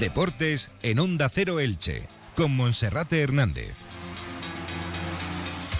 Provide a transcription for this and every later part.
Deportes en Onda Cero Elche, con Monserrate Hernández.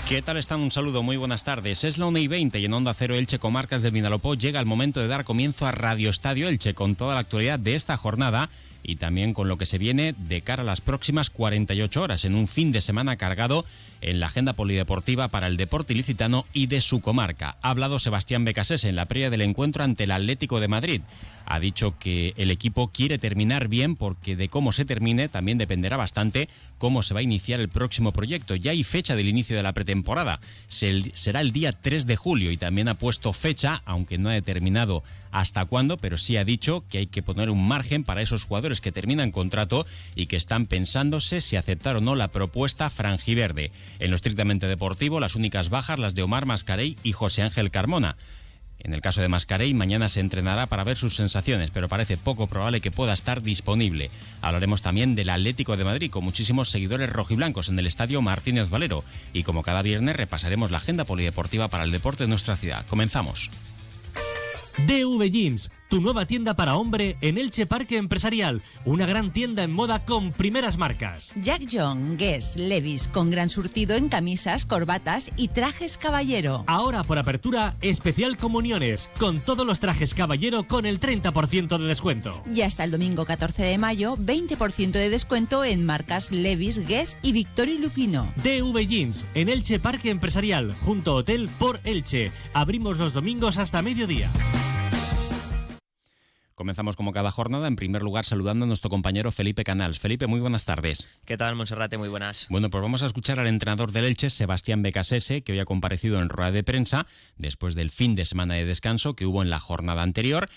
¿Qué tal están? Un saludo, muy buenas tardes. Es la 1 y 20 y en Onda Cero Elche Comarcas del Vinalopó llega el momento de dar comienzo a Radio Estadio Elche con toda la actualidad de esta jornada y también con lo que se viene de cara a las próximas 48 horas en un fin de semana cargado en la agenda polideportiva para el deporte ilicitano y de su comarca. Ha hablado Sebastián Becasés en la previa del encuentro ante el Atlético de Madrid. Ha dicho que el equipo quiere terminar bien porque de cómo se termine también dependerá bastante cómo se va a iniciar el próximo proyecto. Ya hay fecha del inicio de la pretemporada. será el día 3 de julio y también ha puesto fecha, aunque no ha determinado hasta cuándo, pero sí ha dicho que hay que poner un margen para esos jugadores que terminan contrato y que están pensándose si aceptar o no la propuesta franjiverde. En lo estrictamente deportivo, las únicas bajas las de Omar Mascarey y José Ángel Carmona. En el caso de Mascarey, mañana se entrenará para ver sus sensaciones, pero parece poco probable que pueda estar disponible. Hablaremos también del Atlético de Madrid, con muchísimos seguidores rojiblancos en el estadio Martínez Valero. Y como cada viernes, repasaremos la agenda polideportiva para el deporte de nuestra ciudad. Comenzamos. DV Jeans, tu nueva tienda para hombre en Elche Parque Empresarial, una gran tienda en moda con primeras marcas. Jack John, Guess, Levis, con gran surtido en camisas, corbatas y trajes caballero. Ahora por apertura, especial comuniones, con todos los trajes caballero con el 30% de descuento. Y hasta el domingo 14 de mayo, 20% de descuento en marcas Levis, Guess y Victoria Luquino. DV Jeans, en Elche Parque Empresarial, junto a Hotel por Elche. Abrimos los domingos hasta mediodía. Comenzamos como cada jornada, en primer lugar saludando a nuestro compañero Felipe Canals. Felipe, muy buenas tardes. ¿Qué tal, Monserrate? Muy buenas. Bueno, pues vamos a escuchar al entrenador del Elche, Sebastián Becasese, que hoy ha comparecido en rueda de prensa después del fin de semana de descanso que hubo en la jornada anterior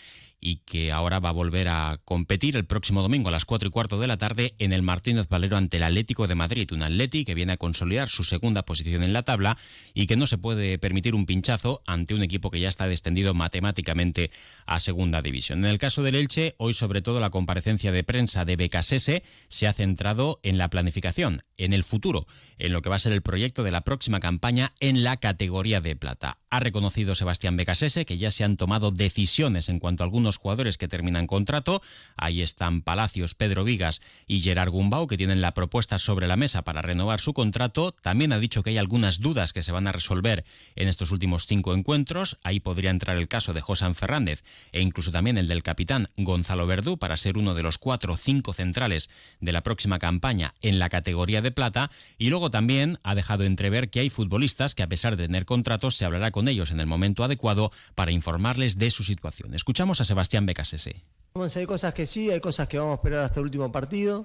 y que ahora va a volver a competir el próximo domingo a las 4 y cuarto de la tarde en el Martínez Valero ante el Atlético de Madrid, un Atleti que viene a consolidar su segunda posición en la tabla y que no se puede permitir un pinchazo ante un equipo que ya está descendido matemáticamente a segunda división. En el caso del Elche, hoy sobre todo la comparecencia de prensa de Becasese se ha centrado en la planificación, en el futuro, en lo que va a ser el proyecto de la próxima campaña en la categoría de plata. Ha reconocido Sebastián Becasese que ya se han tomado decisiones en cuanto a algunos jugadores que terminan contrato. Ahí están Palacios, Pedro Vigas y Gerard Gumbau, que tienen la propuesta sobre la mesa para renovar su contrato. También ha dicho que hay algunas dudas que se van a resolver en estos últimos cinco encuentros. Ahí podría entrar el caso de José Fernández e incluso también el del capitán Gonzalo Verdú para ser uno de los cuatro o cinco centrales de la próxima campaña en la categoría de plata. Y luego también ha dejado entrever que hay futbolistas que a pesar de tener contratos se hablará con ellos en el momento adecuado para informarles de su situación. Escuchamos a Sebastián Becasese. Hay cosas que sí, hay cosas que vamos a esperar hasta el último partido.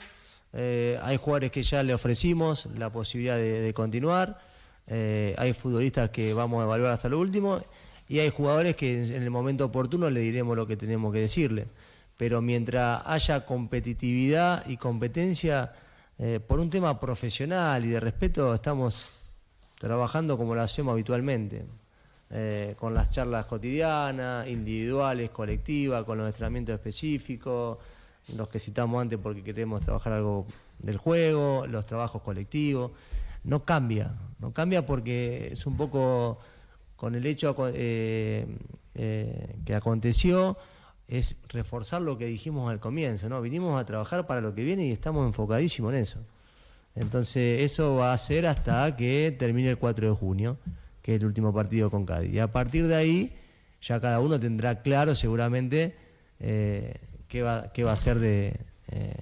Eh, hay jugadores que ya le ofrecimos la posibilidad de, continuar. Eh, hay futbolistas que vamos a evaluar hasta lo último. Y hay jugadores que en el momento oportuno le diremos lo que tenemos que decirle. Pero mientras haya competitividad y competencia, eh, por un tema profesional y de respeto, estamos trabajando como lo hacemos habitualmente. Eh, con las charlas cotidianas, individuales, colectivas, con los entrenamientos específicos, los que citamos antes porque queremos trabajar algo del juego, los trabajos colectivos. No cambia, no cambia porque es un poco con el hecho eh, eh, que aconteció, es reforzar lo que dijimos al comienzo, ¿no? Vinimos a trabajar para lo que viene y estamos enfocadísimos en eso. Entonces, eso va a ser hasta que termine el 4 de junio que es el último partido con Cádiz. Y a partir de ahí, ya cada uno tendrá claro seguramente eh, qué, va, qué va a ser de, eh,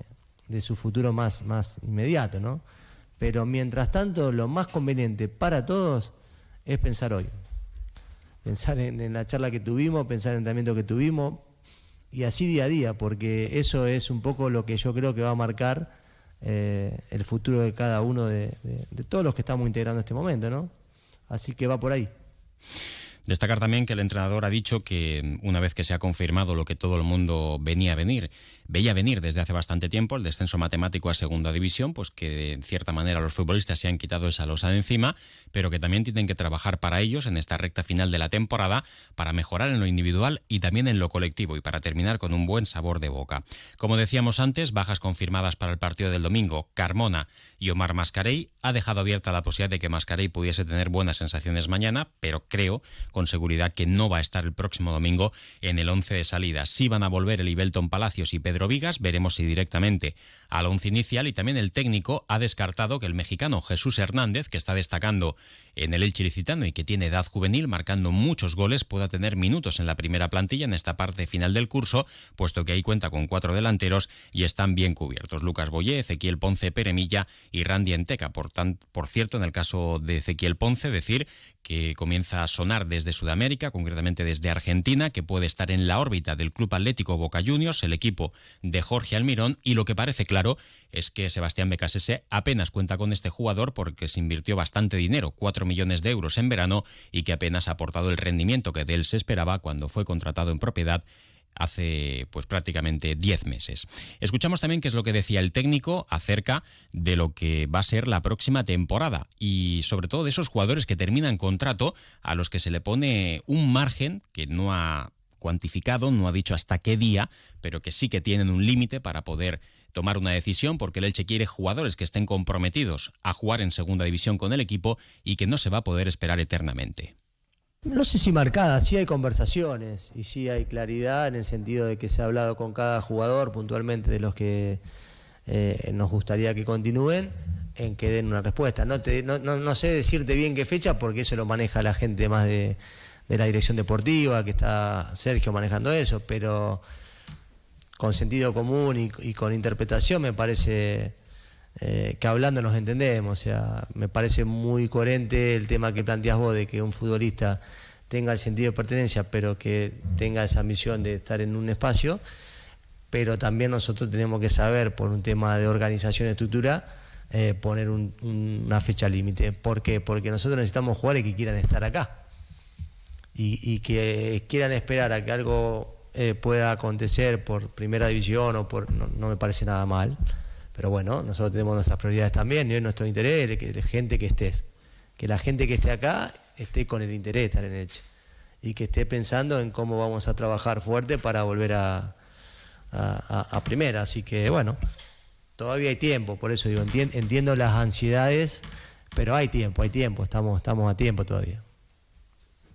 de su futuro más, más inmediato, ¿no? Pero mientras tanto, lo más conveniente para todos es pensar hoy. Pensar en, la charla que tuvimos, pensar en el entrenamiento que tuvimos, y así día a día, porque eso es un poco lo que yo creo que va a marcar eh, el futuro de cada uno de, de todos los que estamos integrando este momento, ¿no? Así que va por ahí. Destacar también que el entrenador ha dicho que una vez que se ha confirmado lo que todo el mundo venía a venir, veía venir desde hace bastante tiempo, el descenso matemático a segunda división, pues que en cierta manera los futbolistas se han quitado esa losa de encima, pero que también tienen que trabajar para ellos en esta recta final de la temporada para mejorar en lo individual y también en lo colectivo y para terminar con un buen sabor de boca. Como decíamos antes, bajas confirmadas para el partido del domingo, Carmona y Omar Mascarey ha dejado abierta la posibilidad de que Mascarey pudiese tener buenas sensaciones mañana, pero creo con seguridad que no va a estar el próximo domingo en el 11 de salida. Si van a volver el Ibelton Palacios y Pedro Vigas, veremos si directamente al once inicial y también el técnico ha descartado que el mexicano Jesús Hernández, que está destacando en el Elche licitano y que tiene edad juvenil, marcando muchos goles, pueda tener minutos en la primera plantilla en esta parte final del curso, puesto que ahí cuenta con cuatro delanteros y están bien cubiertos. Lucas Boyé, Ezequiel Ponce, Peremilla y Randy Enteca. Por, por cierto, en el caso de Ezequiel Ponce, decir que comienza a sonar desde Sudamérica, concretamente desde Argentina, que puede estar en la órbita del Club Atlético Boca Juniors, el equipo de Jorge Almirón, y lo que parece claro es que Sebastián Becasese apenas cuenta con este jugador porque se invirtió bastante dinero, 4 millones de euros en verano, y que apenas ha aportado el rendimiento que de él se esperaba cuando fue contratado en propiedad hace pues prácticamente 10 meses. Escuchamos también qué es lo que decía el técnico acerca de lo que va a ser la próxima temporada y sobre todo de esos jugadores que terminan contrato a los que se le pone un margen que no ha no ha dicho hasta qué día, pero que sí que tienen un límite para poder tomar una decisión porque el Elche quiere jugadores que estén comprometidos a jugar en segunda división con el equipo y que no se va a poder esperar eternamente. No sé si marcada, sí hay conversaciones y sí hay claridad en el sentido de que se ha hablado con cada jugador puntualmente de los que eh, nos gustaría que continúen en que den una respuesta. No, no, sé decirte bien qué fecha porque eso lo maneja la gente más de, la dirección deportiva, que está Sergio manejando eso, pero con sentido común y con interpretación me parece eh, que hablando nos entendemos. O sea, me parece muy coherente el tema que planteas vos de que un futbolista tenga el sentido de pertenencia, pero que tenga esa misión de estar en un espacio. Pero también nosotros tenemos que saber, por un tema de organización y estructura, eh, poner una fecha límite. ¿Por qué? Porque nosotros necesitamos jugadores que quieran estar acá y, que quieran esperar a que algo eh, pueda acontecer por primera división o por. no me parece nada mal pero bueno, nosotros tenemos nuestras prioridades también, y es nuestro interés que la gente que estés, que la gente que esté acá esté con el interés de estar en Elche y que esté pensando en cómo vamos a trabajar fuerte para volver a, a, primera. Así que bueno, todavía hay tiempo, por eso digo, entiendo, las ansiedades, pero hay tiempo, hay tiempo, estamos, estamos a tiempo todavía.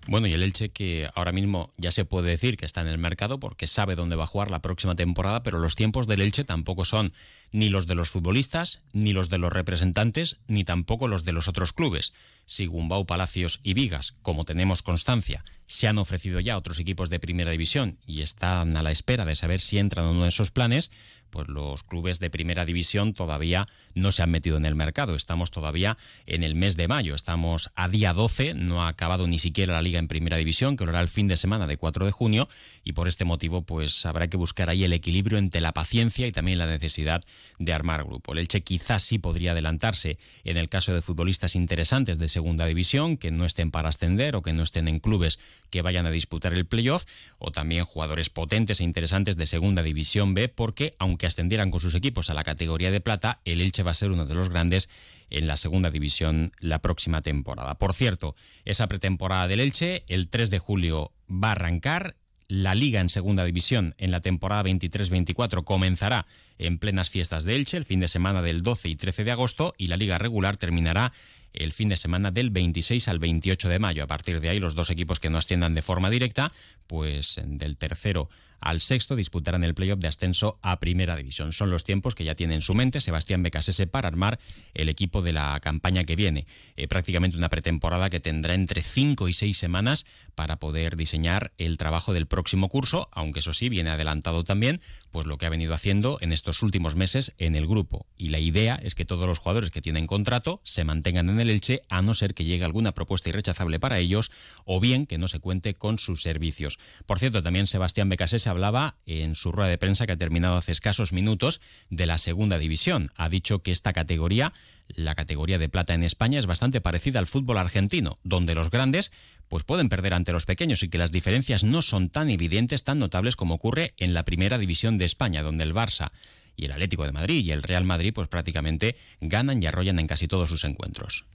Bueno, y el Elche que ahora mismo ya se puede decir que está en el mercado porque sabe dónde va a jugar la próxima temporada, pero los tiempos del Elche tampoco son ni los de los futbolistas, ni los de los representantes, ni tampoco los de los otros clubes. Si Gumbau, Palacios y Vigas, como tenemos constancia, se han ofrecido ya a otros equipos de primera división y están a la espera de saber si entran en uno de esos planes, pues los clubes de primera división todavía no se han metido en el mercado. Estamos todavía en el mes de mayo, estamos a día 12, no ha acabado ni siquiera la liga en primera división, que lo hará el fin de semana de 4 de junio, y por este motivo pues habrá que buscar ahí el equilibrio entre la paciencia y también la necesidad de armar grupo. El Elche quizás sí podría adelantarse en el caso de futbolistas interesantes de segunda división, que no estén para ascender o que no estén en clubes que vayan a disputar el playoff, o también jugadores potentes e interesantes de segunda división B, porque aunque que ascendieran con sus equipos a la categoría de plata, el Elche va a ser uno de los grandes en la segunda división la próxima temporada. Por cierto, esa pretemporada del Elche, el 3 de julio va a arrancar. La liga en segunda división en la temporada 23-24 comenzará en plenas fiestas de Elche el fin de semana del 12 y 13 de agosto y la liga regular terminará el fin de semana del 26 al 28 de mayo. A partir de ahí, los dos equipos que no asciendan de forma directa, pues del tercero al sexto disputarán el playoff de ascenso a Primera División. Son los tiempos que ya tiene en su mente Sebastián Becasese para armar el equipo de la campaña que viene. Eh, prácticamente una pretemporada que tendrá entre cinco y seis semanas para poder diseñar el trabajo del próximo curso, aunque eso sí viene adelantado también, pues lo que ha venido haciendo en estos últimos meses en el grupo. Y la idea es que todos los jugadores que tienen contrato se mantengan en el Elche, a no ser que llegue alguna propuesta irrechazable para ellos, o bien que no se cuente con sus servicios. Por cierto, también Sebastián Becasese hablaba en su rueda de prensa que ha terminado hace escasos minutos de la segunda división. Ha dicho que esta categoría, la categoría de plata en España, es bastante parecida al fútbol argentino, donde los grandes pues pueden perder ante los pequeños y que las diferencias no son tan evidentes, tan notables como ocurre en la primera división de España, donde el Barça y el Atlético de Madrid y el Real Madrid pues prácticamente ganan y arrollan en casi todos sus encuentros.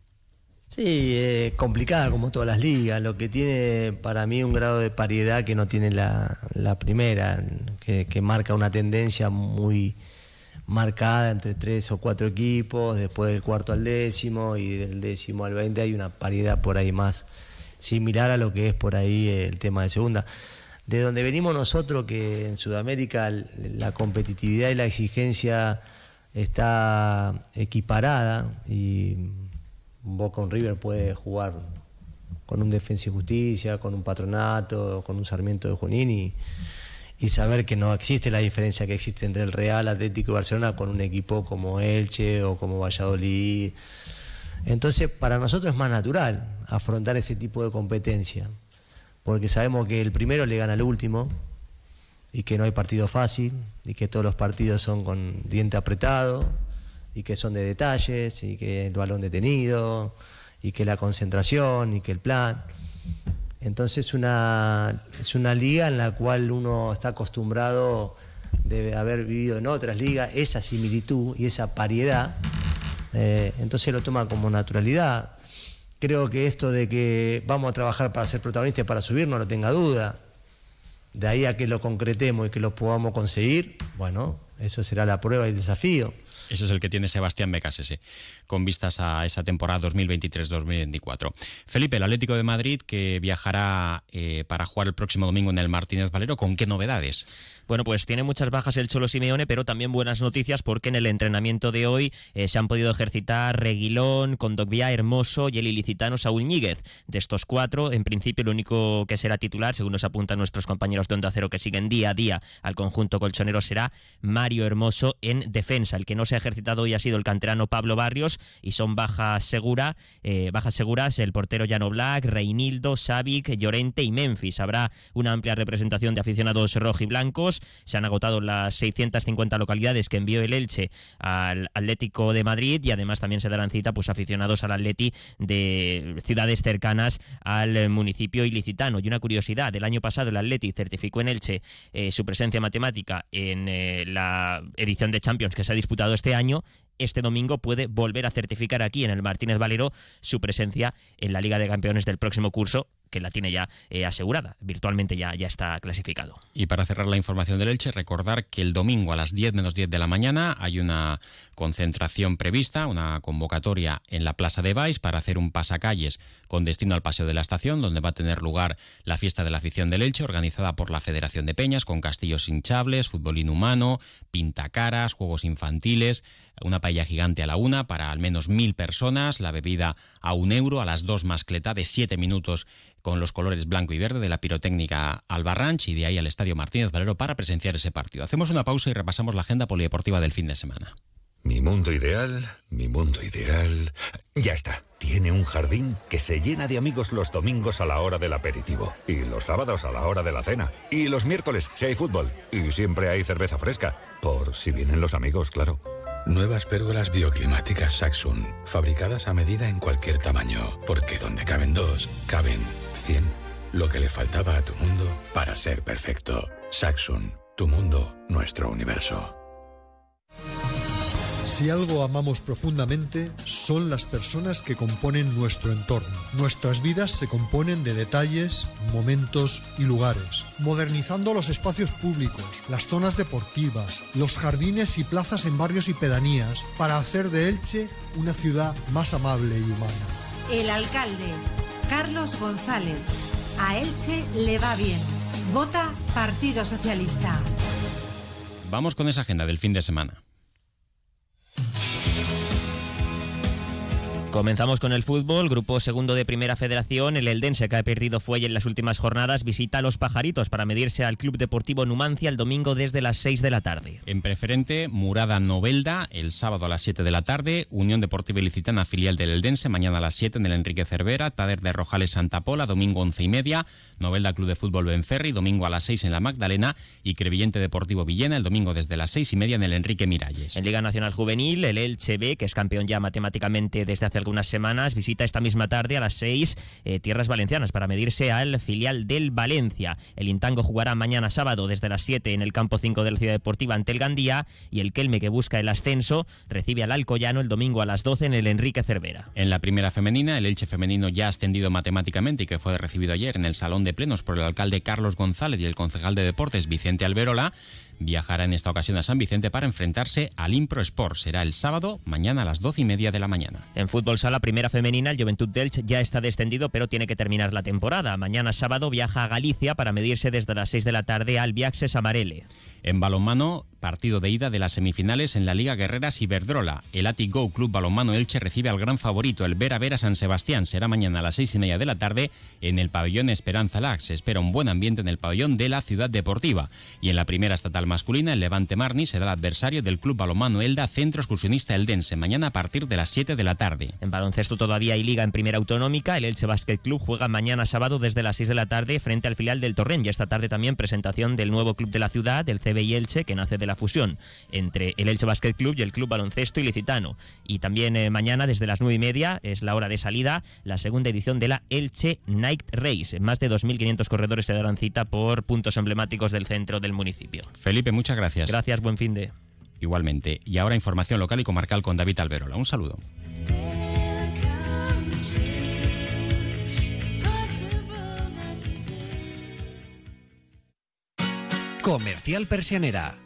Sí, eh, complicada como todas las ligas, lo que tiene para mí un grado de paridad que no tiene la, primera, que, marca una tendencia muy marcada entre tres o cuatro equipos, después del cuarto al décimo y del décimo al veinte hay una paridad por ahí más similar a lo que es por ahí el tema de segunda. De donde venimos nosotros, que en Sudamérica la competitividad y la exigencia está equiparada y Boca un River puede jugar con un Defensa y Justicia, con un Patronato, con un Sarmiento de Junín y, y, saber que no existe la diferencia que existe entre el Real Atlético y Barcelona con un equipo como Elche o como Valladolid. Entonces, para nosotros es más natural afrontar ese tipo de competencia, porque sabemos que el primero le gana al último y que no hay partido fácil y que todos los partidos son con diente apretado y que son de detalles y que el balón detenido y que la concentración y que el plan. Entonces una, es una liga en la cual uno está acostumbrado de haber vivido en otras ligas esa similitud y esa pariedad, eh, entonces lo toma como naturalidad. Creo que esto de que vamos a trabajar para ser protagonistas para subir, no lo tenga duda. De ahí a que lo concretemos y que lo podamos conseguir, bueno, eso será la prueba y el desafío. Ese es el que tiene Sebastián Becasese, con vistas a esa temporada 2023-2024. Felipe, el Atlético de Madrid, que viajará eh, para jugar el próximo domingo en el Martínez Valero, ¿con qué novedades? Bueno, pues tiene muchas bajas el Cholo Simeone, pero también buenas noticias porque en el entrenamiento de hoy eh, se han podido ejercitar Reguilón, Condogbia, Hermoso y el ilicitano Saúl Ñíguez. De estos cuatro, en principio, el único que será titular, según nos apuntan nuestros compañeros de Onda Cero que siguen día a día al conjunto colchonero, será Mario Hermoso en defensa. El que no se ha ejercitado hoy ha sido el canterano Pablo Barrios y son bajas segura, eh, bajas seguras el portero Llano Black, Reinildo, Savic, Llorente y Memphis. Habrá una amplia representación de aficionados rojiblancos se han agotado las 650 localidades que envió el Elche al Atlético de Madrid y además también se darán cita pues aficionados al Atleti de ciudades cercanas al municipio ilicitano. Y una curiosidad, el año pasado el Atleti certificó en Elche eh, su presencia matemática en eh, la edición de Champions que se ha disputado este año este domingo puede volver a certificar aquí en el Martínez Valero su presencia en la Liga de Campeones del próximo curso que la tiene ya eh, asegurada, virtualmente ya, ya está clasificado. Y para cerrar la información del Elche, recordar que el domingo a las 10 menos 10 de la mañana hay una concentración prevista, una convocatoria en la Plaza de Baix para hacer un pasacalles con destino al Paseo de la Estación, donde va a tener lugar la fiesta de la afición del Elche, organizada por la Federación de Peñas, con castillos hinchables, fútbol inhumano, pintacaras, juegos infantiles, una paella gigante a la una para al menos mil personas, la bebida a un euro, a las dos mascleta de siete minutos con los colores blanco y verde de la pirotécnica Albarranch y de ahí al Estadio Martínez Valero para presenciar ese partido. Hacemos una pausa y repasamos la agenda polideportiva del fin de semana. Mi mundo ideal, mi mundo ideal. Ya está. Tiene un jardín que se llena de amigos los domingos a la hora del aperitivo. Y los sábados a la hora de la cena. Y los miércoles si hay fútbol. Y siempre hay cerveza fresca. Por si vienen los amigos, claro. Nuevas pérgolas bioclimáticas Saxon. Fabricadas a medida en cualquier tamaño. Porque donde caben dos, caben 100. Lo que le faltaba a tu mundo para ser perfecto. Saxon. Tu mundo, nuestro universo. Si algo amamos profundamente, son las personas que componen nuestro entorno. Nuestras vidas se componen de detalles, momentos y lugares. Modernizando los espacios públicos, las zonas deportivas, los jardines y plazas en barrios y pedanías, para hacer de Elche una ciudad más amable y humana. El alcalde, Carlos González. A Elche le va bien. Vota Partido Socialista. Vamos con esa agenda del fin de semana. Comenzamos con el fútbol, grupo segundo de Primera Federación, el Eldense que ha perdido fuelle en las últimas jornadas visita a los Pajaritos para medirse al Club Deportivo Numancia el domingo desde las 6 de la tarde. En preferente, Murada Novelda el sábado a las 7 de la tarde, Unión Deportiva Ilicitana filial del Eldense mañana a las 7 en el Enrique Cervera, Tader de Rojales Santa Pola, domingo 11 y media, Novelda Club de Fútbol Benferri, domingo a las 6 en la Magdalena. Y Crevillente Deportivo Villena el domingo desde las 6 y media en el Enrique Miralles. En Liga Nacional Juvenil, el Elche B, que es campeón ya matemáticamente desde hace algunas semanas, visita esta misma tarde a las 6 eh, Tierras Valencianas para medirse al filial del Valencia. El Intango jugará mañana sábado desde las 7 en el campo 5 de la Ciudad Deportiva ante el Gandía y el Kelme que busca el ascenso recibe al Alcoyano el domingo a las 12 en el Enrique Cervera. En la primera femenina, el Elche femenino ya ascendido matemáticamente y que fue recibido ayer en el Salón de Plenos por el alcalde Carlos González y el concejal de Deportes Vicente Alberola viajará en esta ocasión a San Vicente para enfrentarse al Impro Sport. Será el sábado, mañana a las doce y media de la mañana. En fútbol sala primera femenina, el Juventud Delch ya está descendido, pero tiene que terminar la temporada. Mañana sábado viaja a Galicia para medirse desde las 6 de la tarde al Viaxes Amarele. En balonmano, partido de ida de las semifinales en la Liga Guerreras Iberdrola. El Ati Go Club Balonmano Elche recibe al gran favorito, el Vera Vera San Sebastián. Será mañana a las seis y media de la tarde en el pabellón Esperanza Lax. Se espera un buen ambiente en el pabellón de la Ciudad Deportiva. Y en la primera estatal masculina, el Levante Marni será el adversario del Club Balonmano Elda Centro Excursionista Eldense, mañana a partir de las 7 de la tarde. En baloncesto todavía hay liga en primera autonómica. El Elche Basket Club juega mañana sábado desde las 6 de la tarde frente al filial del Torrent. Y esta tarde también presentación del nuevo club de la ciudad, el CBI Elche, que nace de la fusión entre el Elche Basket Club y el Club Baloncesto Ilicitano. Y también eh, mañana desde las 9 y media es la hora de salida, la segunda edición de la Elche Night Race. Más de 2.500 corredores se darán cita por puntos emblemáticos del centro del municipio. Felipe, muchas gracias. Gracias, buen fin de. Igualmente. Y ahora información local y comarcal con David Alberola. Un saludo. Comercial Persianera.